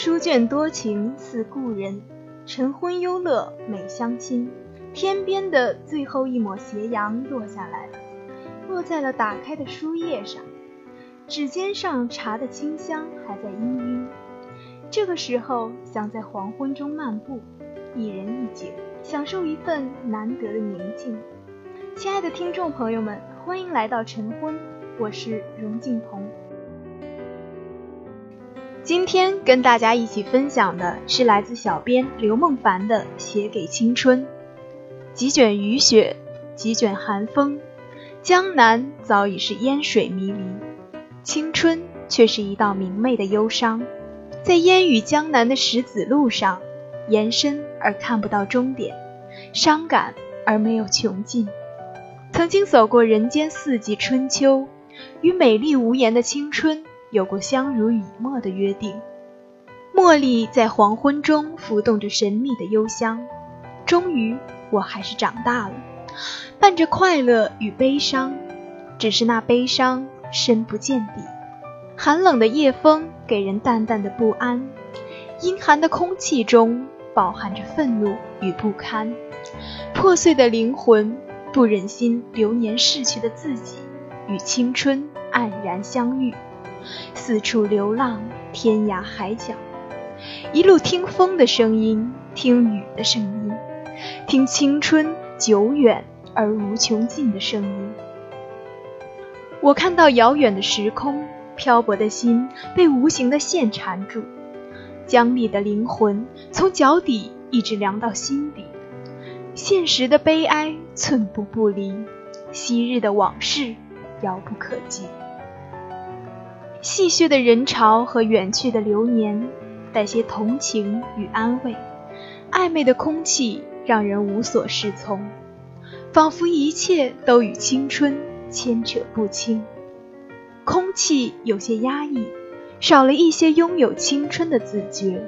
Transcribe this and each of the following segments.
书卷多情似故人，晨昏忧乐美相亲。天边的最后一抹斜阳落下来了，落在了打开的书页上。指尖上茶的清香还在氤氲。这个时候，想在黄昏中漫步，一人一景，享受一份难得的宁静。亲爱的听众朋友们，欢迎来到晨昏，我是荣静彤。今天跟大家一起分享的是来自小编刘梦凡的《写给青春》。几卷雨雪，几卷寒风，江南早已是烟水迷离，青春却是一道明媚的忧伤，在烟雨江南的石子路上，延伸而看不到终点，伤感而没有穷尽。曾经走过人间四季春秋，与美丽无言的青春。有过相濡以沫的约定，茉莉在黄昏中浮动着神秘的幽香。终于，我还是长大了，伴着快乐与悲伤，只是那悲伤深不见底。寒冷的夜风给人淡淡的不安，阴寒的空气中饱含着愤怒与不堪。破碎的灵魂不忍心流年逝去的自己与青春黯然相遇。四处流浪，天涯海角，一路听风的声音，听雨的声音，听青春久远而无穷尽的声音。我看到遥远的时空，漂泊的心被无形的线缠住，僵立的灵魂从脚底一直凉到心底，现实的悲哀寸步不离，昔日的往事遥不可及。戏谑的人潮和远去的流年，带些同情与安慰。暧昧的空气让人无所适从，仿佛一切都与青春牵扯不清。空气有些压抑，少了一些拥有青春的自觉。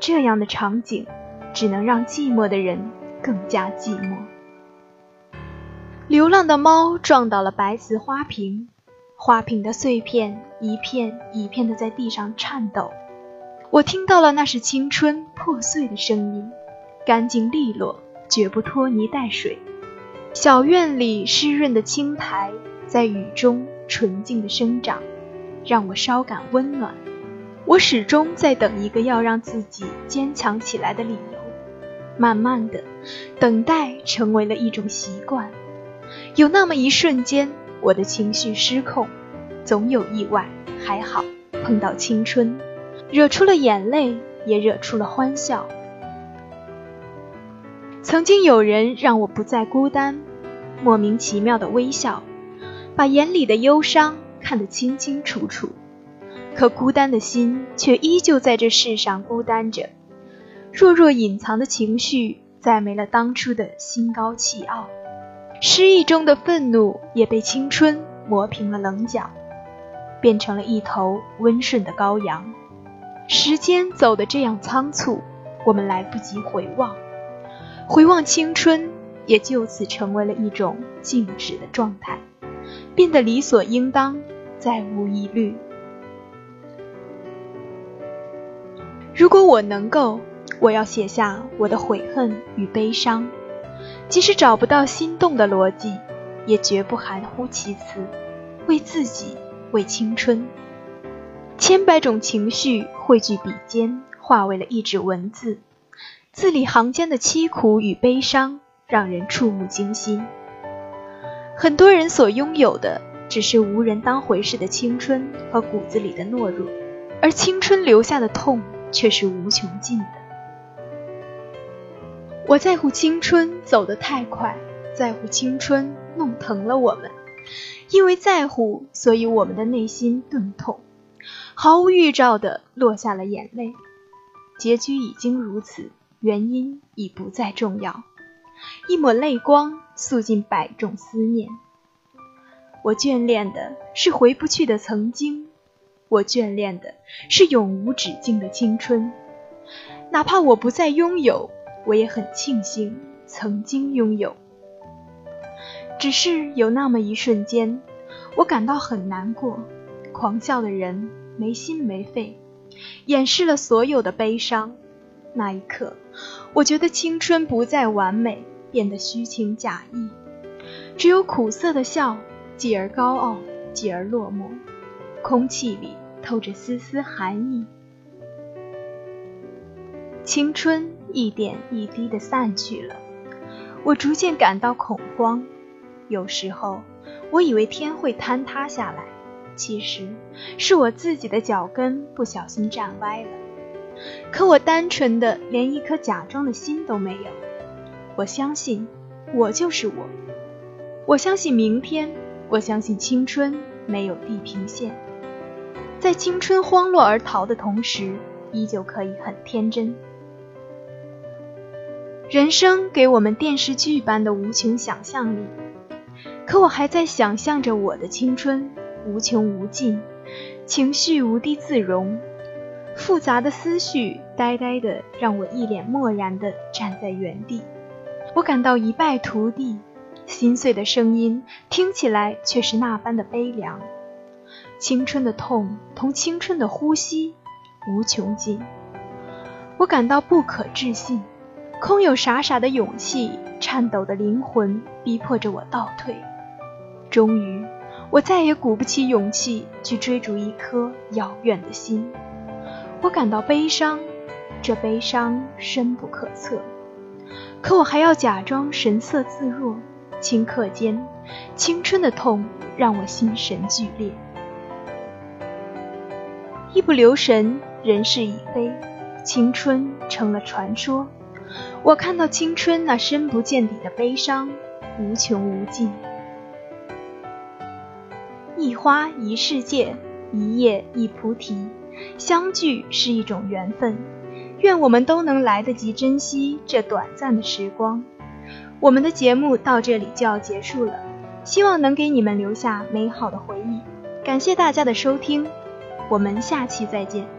这样的场景，只能让寂寞的人更加寂寞。流浪的猫撞倒了白瓷花瓶。花瓶的碎片一片一片的在地上颤抖，我听到了那是青春破碎的声音，干净利落，绝不拖泥带水。小院里湿润的青苔在雨中纯净的生长，让我稍感温暖。我始终在等一个要让自己坚强起来的理由，慢慢的，等待成为了一种习惯。有那么一瞬间。我的情绪失控，总有意外，还好碰到青春，惹出了眼泪，也惹出了欢笑。曾经有人让我不再孤单，莫名其妙的微笑，把眼里的忧伤看得清清楚楚。可孤单的心却依旧在这世上孤单着，弱弱隐藏的情绪再没了当初的心高气傲。失意中的愤怒也被青春磨平了棱角，变成了一头温顺的羔羊。时间走得这样仓促，我们来不及回望，回望青春也就此成为了一种静止的状态，变得理所应当，再无疑虑。如果我能够，我要写下我的悔恨与悲伤。即使找不到心动的逻辑，也绝不含糊其辞。为自己，为青春，千百种情绪汇聚笔尖，化为了一纸文字。字里行间的凄苦与悲伤，让人触目惊心。很多人所拥有的，只是无人当回事的青春和骨子里的懦弱，而青春留下的痛，却是无穷尽的。我在乎青春走得太快，在乎青春弄疼了我们，因为在乎，所以我们的内心钝痛，毫无预兆的落下了眼泪。结局已经如此，原因已不再重要。一抹泪光，诉尽百种思念。我眷恋的是回不去的曾经，我眷恋的是永无止境的青春，哪怕我不再拥有。我也很庆幸曾经拥有，只是有那么一瞬间，我感到很难过。狂笑的人没心没肺，掩饰了所有的悲伤。那一刻，我觉得青春不再完美，变得虚情假意，只有苦涩的笑，继而高傲，继而落寞。空气里透着丝丝寒意。青春一点一滴的散去了，我逐渐感到恐慌。有时候，我以为天会坍塌下来，其实是我自己的脚跟不小心站歪了。可我单纯的连一颗假装的心都没有。我相信，我就是我。我相信明天，我相信青春没有地平线，在青春荒落而逃的同时，依旧可以很天真。人生给我们电视剧般的无穷想象力。可我还在想象着我的青春无穷无尽，情绪无地自容，复杂的思绪呆呆的让我一脸漠然的站在原地。我感到一败涂地，心碎的声音听起来却是那般的悲凉。青春的痛同青春的呼吸无穷尽，我感到不可置信，空有傻傻的勇气，颤抖的灵魂逼迫着我倒退。终于，我再也鼓不起勇气去追逐一颗遥远的心。我感到悲伤，这悲伤深不可测。可我还要假装神色自若。顷刻间，青春的痛让我心神俱裂。一不留神，人事已非，青春成了传说。我看到青春那深不见底的悲伤，无穷无尽。一花一世界，一叶一菩提。相聚是一种缘分，愿我们都能来得及珍惜这短暂的时光。我们的节目到这里就要结束了，希望能给你们留下美好的回忆。感谢大家的收听，我们下期再见。